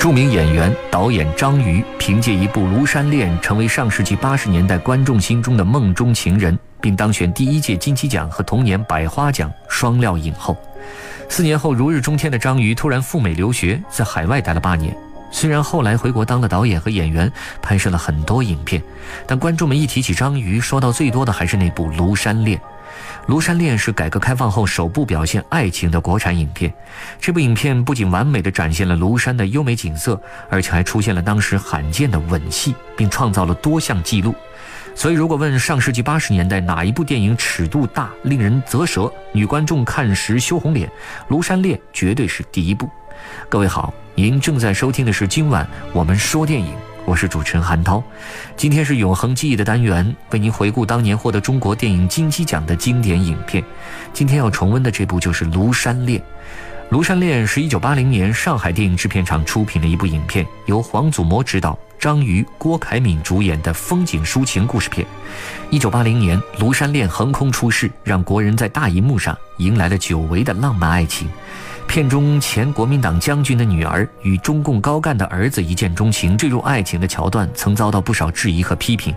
著名演员、导演张瑜凭借一部《庐山恋》成为上世纪八十年代观众心中的梦中情人，并当选第一届金鸡奖和同年百花奖双料影后。四年后如日中天的张瑜突然赴美留学，在海外待了八年。虽然后来回国当了导演和演员，拍摄了很多影片，但观众们一提起张瑜，说到最多的还是那部《庐山恋》。《庐山恋》是改革开放后首部表现爱情的国产影片。这部影片不仅完美地展现了庐山的优美景色，而且还出现了当时罕见的吻戏，并创造了多项纪录。所以，如果问上世纪八十年代哪一部电影尺度大、令人啧舌、女观众看时羞红脸，《庐山恋》绝对是第一部。各位好，您正在收听的是今晚我们说电影。我是主持人韩涛，今天是永恒记忆的单元，为您回顾当年获得中国电影金鸡奖的经典影片。今天要重温的这部就是《庐山恋》。《庐山恋》是一九八零年上海电影制片厂出品的一部影片，由黄祖模执导，张瑜、郭凯敏主演的风景抒情故事片。一九八零年，《庐山恋》横空出世，让国人在大银幕上迎来了久违的浪漫爱情。片中前国民党将军的女儿与中共高干的儿子一见钟情、坠入爱情的桥段，曾遭到不少质疑和批评。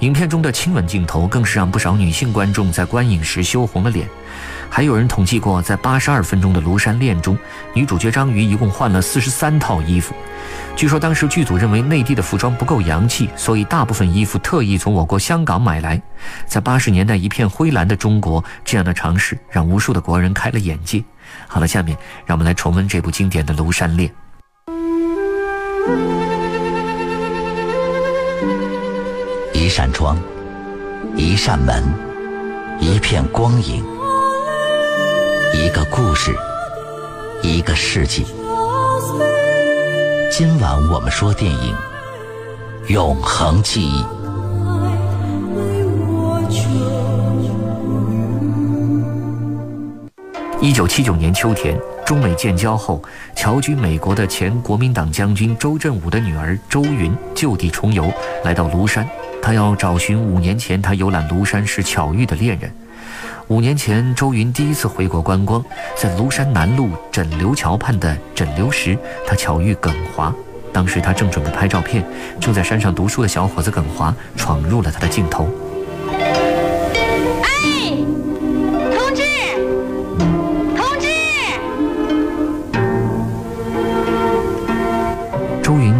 影片中的亲吻镜头更是让不少女性观众在观影时羞红了脸。还有人统计过，在八十二分钟的《庐山恋》中，女主角张瑜一共换了四十三套衣服。据说当时剧组认为内地的服装不够洋气，所以大部分衣服特意从我国香港买来。在八十年代一片灰蓝的中国，这样的尝试让无数的国人开了眼界。好了，下面让我们来重温这部经典的《庐山恋》。一扇窗，一扇门，一片光影，一个故事，一个世纪。今晚我们说电影《永恒记忆》。一九七九年秋天，中美建交后，侨居美国的前国民党将军周振武的女儿周云就地重游，来到庐山。她要找寻五年前她游览庐山时巧遇的恋人。五年前，周云第一次回国观光，在庐山南路枕流桥畔的枕流石，她巧遇耿华。当时她正准备拍照片，正在山上读书的小伙子耿华闯入了她的镜头。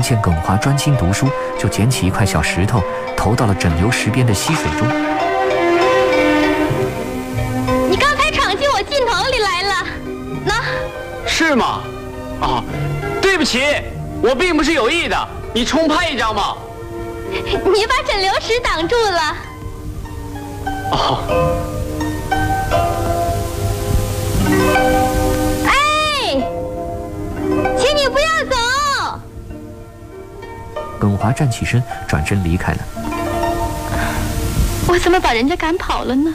见耿华专心读书，就捡起一块小石头，投到了枕流石边的溪水中。你刚才闯进我镜头里来了，那，是吗？啊，对不起，我并不是有意的。你重拍一张嘛。你把枕流石挡住了。哦。耿华站起身，转身离开了。我怎么把人家赶跑了呢？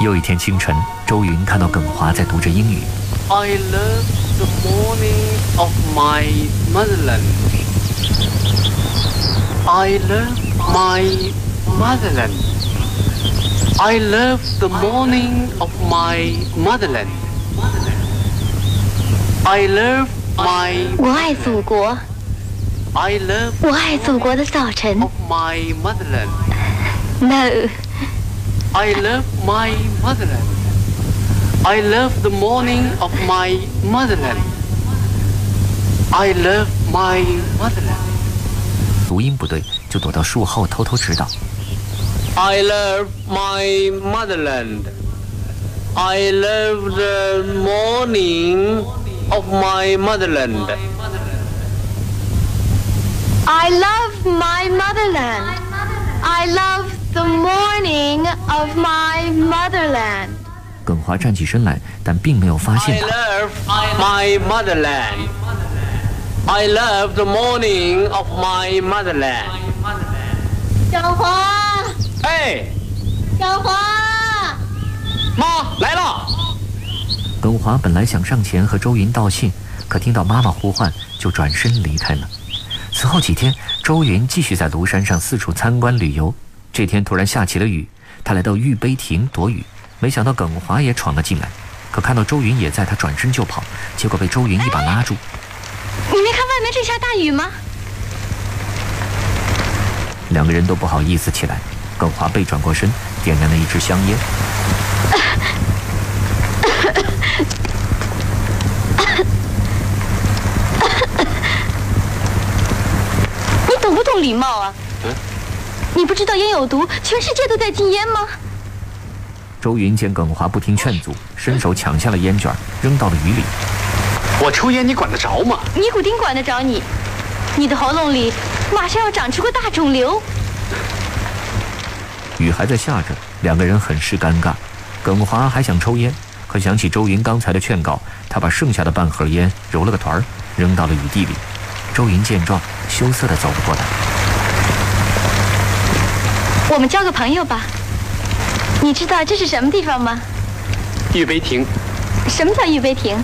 又一天清晨，周云看到耿华在读着英语。I love the morning of my motherland. I love my motherland. I love the morning of my motherland. I love. 我爱祖国，我爱祖国的早晨。No。I love my motherland. I love the morning of my motherland. I love my motherland. 读音不对，就躲到树后偷偷指导。I love my motherland. I love the morning. of my motherland. I love my motherland. I love the morning of my motherland. 耿华站起身来，但并没有发现他。I love my motherland. I love the morning of my motherland. 小华，哎，小华，妈来了。 耿华本来想上前和周云道谢，可听到妈妈呼唤，就转身离开了。此后几天，周云继续在庐山上四处参观旅游。这天突然下起了雨，他来到玉碑亭躲雨，没想到耿华也闯了进来。可看到周云也在，他转身就跑，结果被周云一把拉住。你没看外面正下大雨吗？两个人都不好意思起来。耿华背转过身，点燃了一支香烟。你懂不懂礼貌啊？你不知道烟有毒，全世界都在禁烟吗？周云见耿华不听劝阻，伸手抢下了烟卷，扔到了雨里。我抽烟，你管得着吗？尼古丁管得着你？你的喉咙里马上要长出个大肿瘤。雨还在下着，两个人很是尴尬。耿华还想抽烟，可想起周云刚才的劝告，他把剩下的半盒烟揉了个团儿，扔到了雨地里。周云见状，羞涩地走了过来。我们交个朋友吧。你知道这是什么地方吗？玉碑亭。什么叫玉碑亭？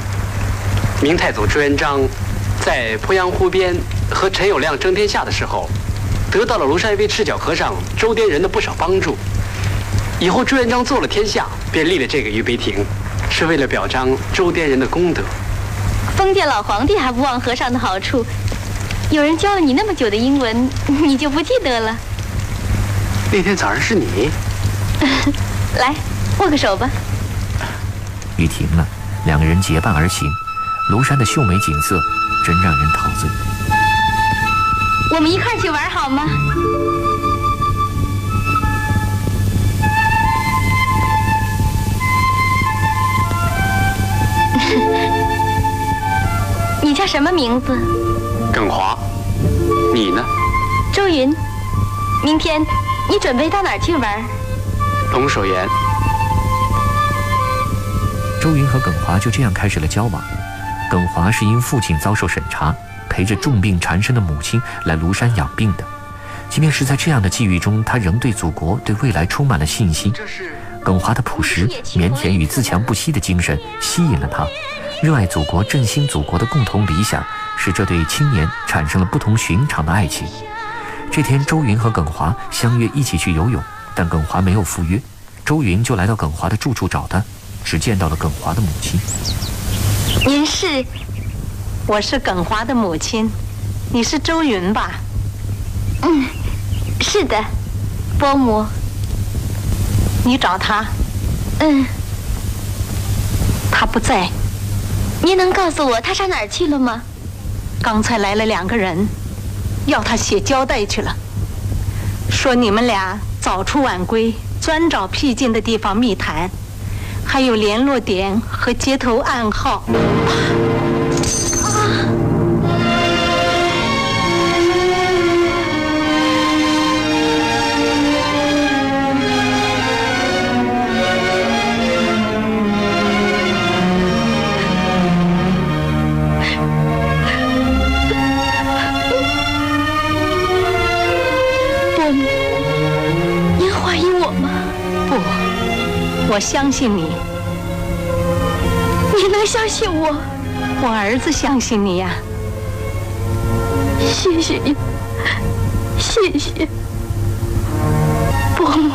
明太祖朱元璋在鄱阳湖边和陈友谅争天下的时候，得到了庐山一位赤脚和尚周滇人的不少帮助。以后朱元璋做了天下，便立了这个玉碑亭，是为了表彰周边人的功德。封建老皇帝还不忘和尚的好处。有人教了你那么久的英文，你就不记得了？那天早上是你。来，握个手吧。雨停了，两个人结伴而行。庐山的秀美景色真让人陶醉。我们一块去玩好吗？你叫什么名字？耿华。你呢？周云。明天你准备到哪儿去玩？龙首岩。周云和耿华就这样开始了交往。耿华是因父亲遭受审查，陪着重病缠身的母亲来庐山养病的。即便是在这样的际遇中，他仍对祖国、对未来充满了信心。耿华的朴实、腼腆与自强不息的精神吸引了他。热爱祖国、振兴祖国的共同理想，使这对青年产生了不同寻常的爱情。这天，周云和耿华相约一起去游泳，但耿华没有赴约。周云就来到耿华的住处找他，只见到了耿华的母亲。您是？我是耿华的母亲。你是周云吧？嗯，是的，伯母。你找他？嗯。他不在。您能告诉我他上哪儿去了吗？刚才来了两个人，要他写交代去了。说你们俩早出晚归，专找僻静的地方密谈。还有联络点和接头暗号。我相信你。你能相信我？我儿子相信你呀。谢谢你，谢谢。伯母，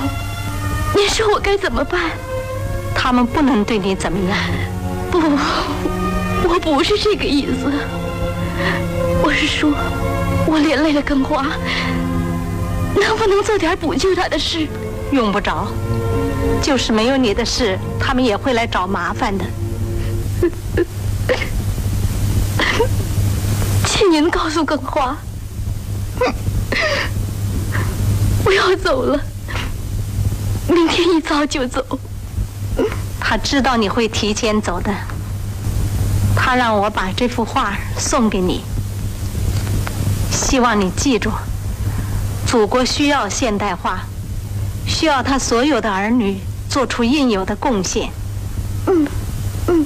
您说我该怎么办？他们不能对你怎么样。不，我不是这个意思。我是说，我连累了根华，能不能做点补救他的事？用不着，就是没有你的事，他们也会来找麻烦的。请您告诉耿华，我要走了，明天一早就走。他知道你会提前走的，他让我把这幅画送给你，希望你记住，祖国需要现代化，需要他所有的儿女做出应有的贡献。嗯嗯。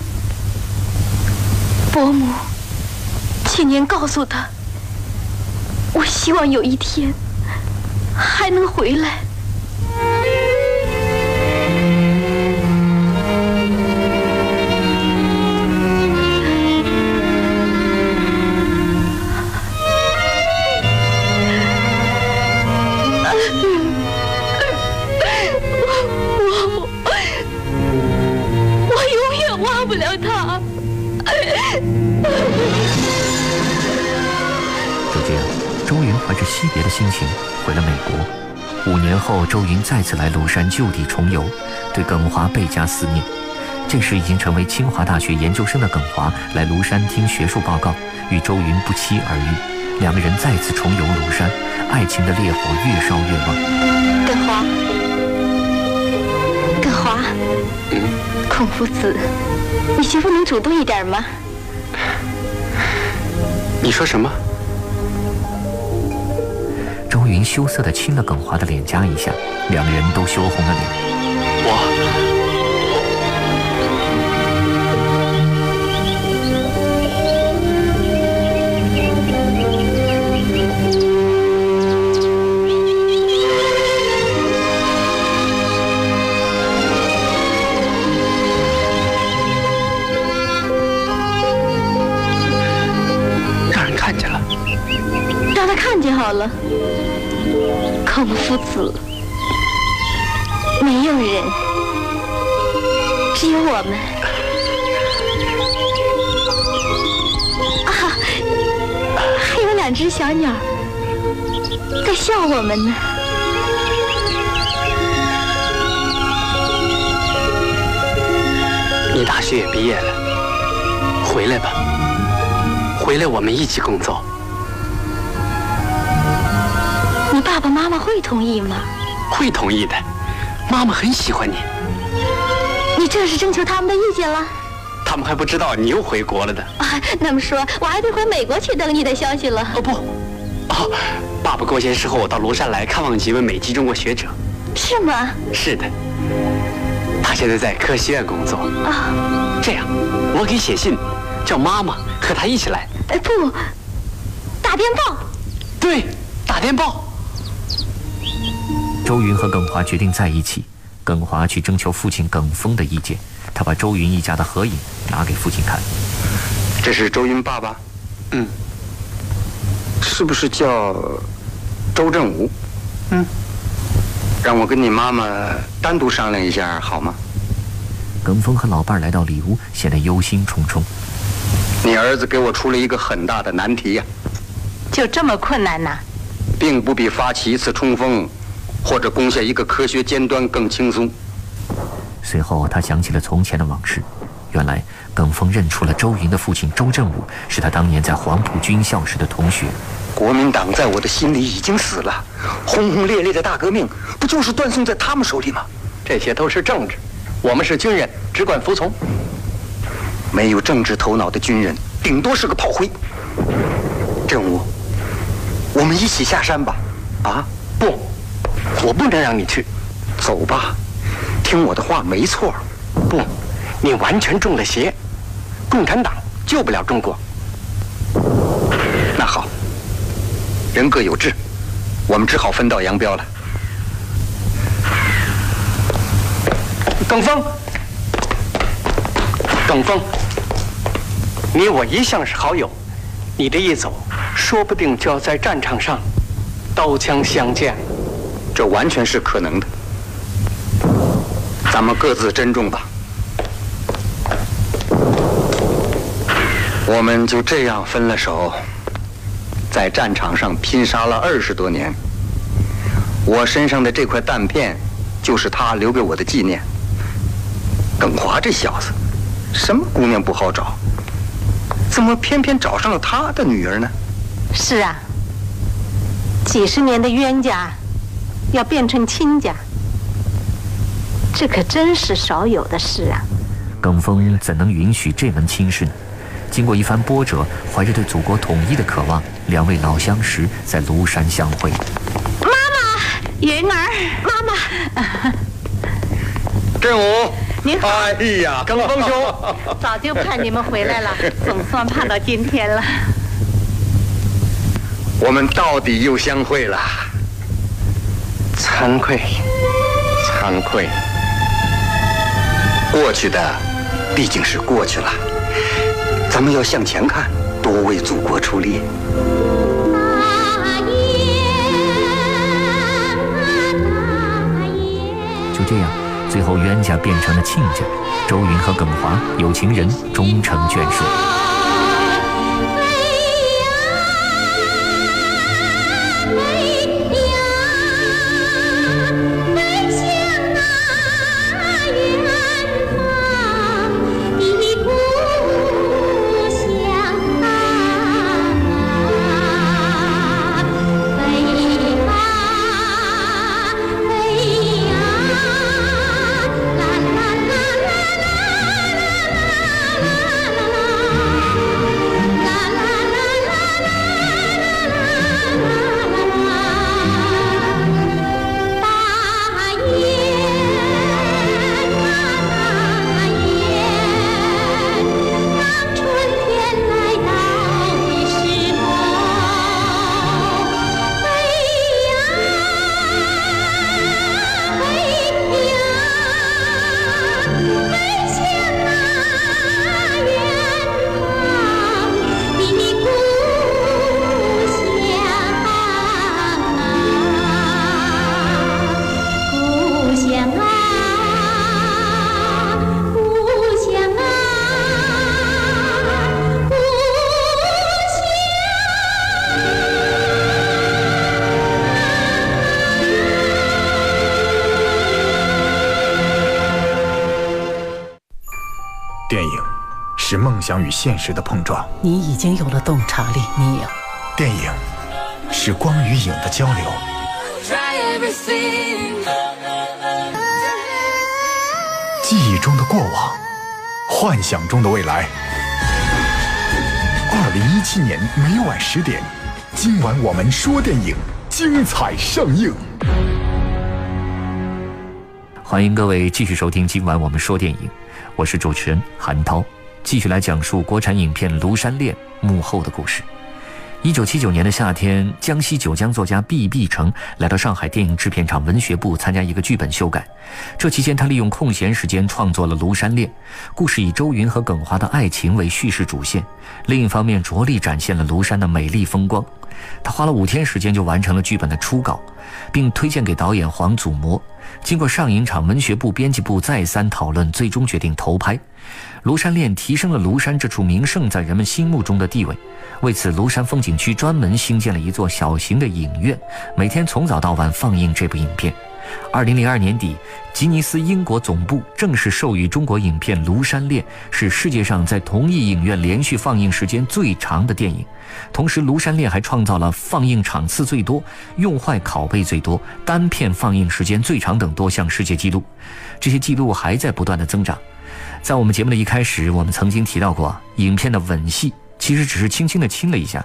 伯母，请您告诉他，我希望有一天还能回来。就这样，周云怀着惜别的心情回了美国。五年后，周云再次来庐山就地重游，对耿华倍加思念。这时已经成为清华大学研究生的耿华来庐山听学术报告，与周云不期而遇，两个人再次重游庐山，爱情的烈火越烧越旺。耿华，耿华，孔夫子，你媳妇能主动一点吗？你说什么？周云羞涩地亲了耿华的脸颊一下，两人都羞红了脸。我。好了，孔夫子，没有人，只有我们。啊，还有两只小鸟在笑我们呢。你大学也毕业了，回来吧，回来我们一起工作。爸爸妈妈会同意吗？会同意的，妈妈很喜欢你。你这是征求他们的意见了？他们还不知道你又回国了的。啊，那么说我还得回美国去等你的消息了。哦不，哦，爸爸过些时候我到庐山来看望几位美籍中国学者。是吗？是的，他现在在科学院工作。啊，这样，我给写信，叫妈妈和他一起来。哎不，打电报。对，打电报。周云和耿华决定在一起。耿华去征求父亲耿峰的意见。他把周云一家的合影拿给父亲看。这是周云爸爸。嗯。是不是叫周正武？嗯。让我跟你妈妈单独商量一下，好吗？耿峰和老伴来到里屋，显得忧心忡忡。你儿子给我出了一个很大的难题呀。就这么困难呐？并不比发起一次冲锋。或者攻下一个科学尖端更轻松。随后，他想起了从前的往事。原来，耿峰认出了周云的父亲周正武，是他当年在黄埔军校时的同学。国民党在我的心里已经死了，轰轰烈烈的大革命不就是断送在他们手里吗？这些都是政治，我们是军人，只管服从。没有政治头脑的军人，顶多是个炮灰。正武，我们一起下山吧。啊，不。我不能让你去，走吧，听我的话，没错。不，你完全中了邪，共产党救不了中国。那好，人各有志，我们只好分道扬镳了。耿峰，耿峰，你我一向是好友，你这一走，说不定就要在战场上刀枪相见。这完全是可能的，咱们各自珍重吧。我们就这样分了手，在战场上拼杀了二十多年。我身上的这块弹片，就是他留给我的纪念。耿华这小子，什么姑娘不好找，怎么偏偏找上了他的女儿呢？是啊，几十年的冤家。要变成亲家，这可真是少有的事啊！耿峰怎能允许这门亲事呢？经过一番波折，怀着对祖国统一的渴望，两位老相识在庐山相会。妈妈，云儿，妈妈，振武，您好。哎呀，耿峰兄，早就盼你们回来了，总算盼到今天了。我们到底又相会了。惭愧，惭愧。过去的毕竟是过去了，咱们要向前看，多为祖国出力。就这样，最后冤家变成了亲家，周云和耿华有情人终成眷属。想与现实的碰撞，你已经有了洞察力。你有电影是光与影的交流，记忆中的过往，幻想中的未来。二零一七年每晚十点，今晚我们说电影，精彩上映。欢迎各位继续收听今晚我们说电影，我是主持人韩涛。继续来讲述国产影片《庐山恋》幕后的故事。一九七九年的夏天，江西九江作家毕必成来到上海电影制片厂文学部参加一个剧本修改。这期间，他利用空闲时间创作了《庐山恋》，故事以周云和耿华的爱情为叙事主线，另一方面着力展现了庐山的美丽风光。他花了五天时间就完成了剧本的初稿，并推荐给导演黄祖模。经过上影厂文学部、编辑部再三讨论，最终决定投拍。《庐山恋》提升了庐山这处名胜在人们心目中的地位。为此，庐山风景区专门兴建了一座小型的影院，每天从早到晚放映这部影片。二零零二年底，吉尼斯英国总部正式授予中国影片《庐山恋》是世界上在同一影院连续放映时间最长的电影。同时，《庐山恋》还创造了放映场次最多、用坏拷贝最多、单片放映时间最长等多项世界纪录。这些纪录还在不断的增长。在我们节目的一开始，我们曾经提到过，影片的吻戏其实只是轻轻的亲了一下，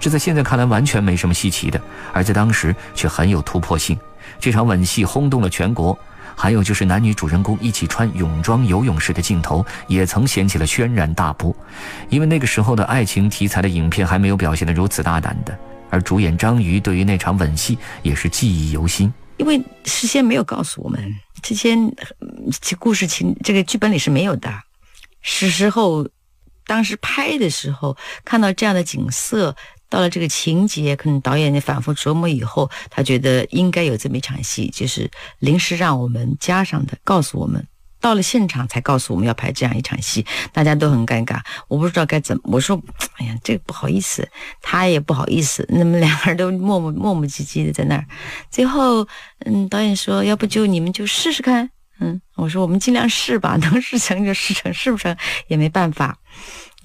这在现在看来完全没什么稀奇的，而在当时却很有突破性。这场吻戏轰动了全国，还有就是男女主人公一起穿泳装游泳时的镜头，也曾掀起了轩然大波。因为那个时候的爱情题材的影片还没有表现得如此大胆的，而主演张瑜对于那场吻戏也是记忆犹新。因为事先没有告诉我们，这些这故事情这个剧本里是没有的。是时候，当时拍的时候看到这样的景色，到了这个情节，可能导演反复琢磨以后，他觉得应该有这么一场戏，就是临时让我们加上的，告诉我们。到了现场才告诉我们要拍这样一场戏，大家都很尴尬，我不知道该怎么。我说，哎呀，这个不好意思，他也不好意思，那么两个人都磨磨磨磨唧唧的在那儿。最后，嗯，导演说，要不就你们就试试看。嗯，我说我们尽量试吧，能试成就试成，试不成也没办法。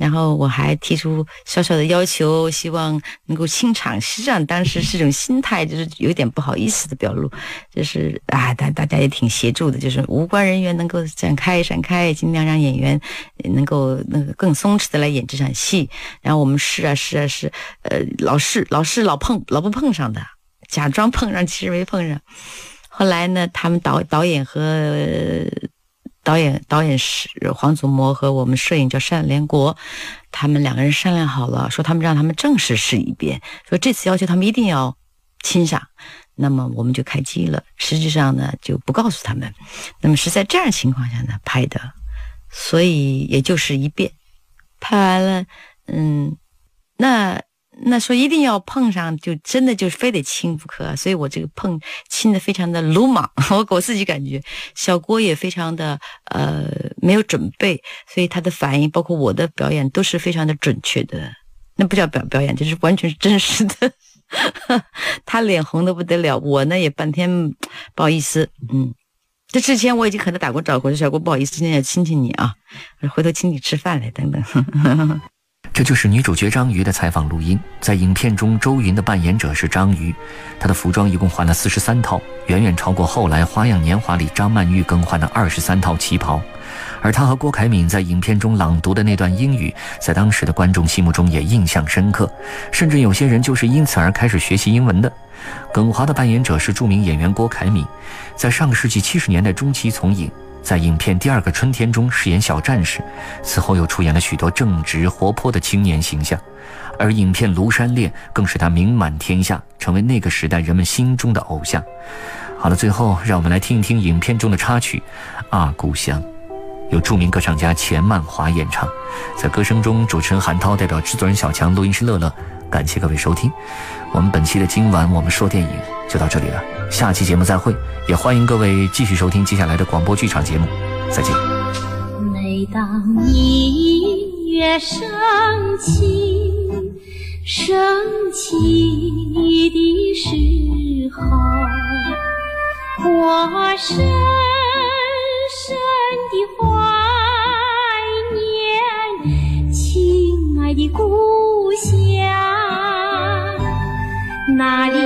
然后我还提出小小的要求，希望能够清场。实际上当时是种心态，就是有点不好意思的表露，就是啊，大大家也挺协助的，就是无关人员能够展开展开，尽量让演员能够那个更松弛的来演这场戏。然后我们试啊试啊试，呃，老试老试老碰老不碰上的，假装碰上，其实没碰上。后来呢，他们导导演和。导演导演是黄祖模和我们摄影叫单连国，他们两个人商量好了，说他们让他们正式试一遍，说这次要求他们一定要亲上，那么我们就开机了。实际上呢，就不告诉他们。那么是在这样情况下呢拍的，所以也就是一遍拍完了，嗯，那那说一定要碰上，就真的就非得亲不可。所以我这个碰亲的非常的鲁莽，我我自己感觉小郭也非常的呃没有准备，所以他的反应包括我的表演都是非常的准确的。那不叫表表演，就是完全是真实的。他脸红的不得了，我呢也半天不好意思。嗯，这之前我已经和他打过招呼，说小郭不好意思，今天要亲亲你啊，回头请你吃饭来等等。这就是女主角张瑜的采访录音。在影片中，周云的扮演者是张瑜，她的服装一共换了四十三套，远远超过后来《花样年华》里张曼玉更换的二十三套旗袍。而她和郭凯敏在影片中朗读的那段英语，在当时的观众心目中也印象深刻，甚至有些人就是因此而开始学习英文的。耿华的扮演者是著名演员郭凯敏，在上个世纪七十年代中期从影。在影片《第二个春天》中饰演小战士，此后又出演了许多正直活泼的青年形象，而影片《庐山恋》更使他名满天下，成为那个时代人们心中的偶像。好了，最后让我们来听一听影片中的插曲《啊故乡》，由著名歌唱家钱曼华演唱。在歌声中，主持人韩涛代表制作人小强、录音师乐乐，感谢各位收听。我们本期的今晚我们说电影就到这里了。下期节目再会，也欢迎各位继续收听接下来的广播剧场节目。再见。每当音乐升起，升起的时候，我深深的怀念亲爱的故乡，哪里。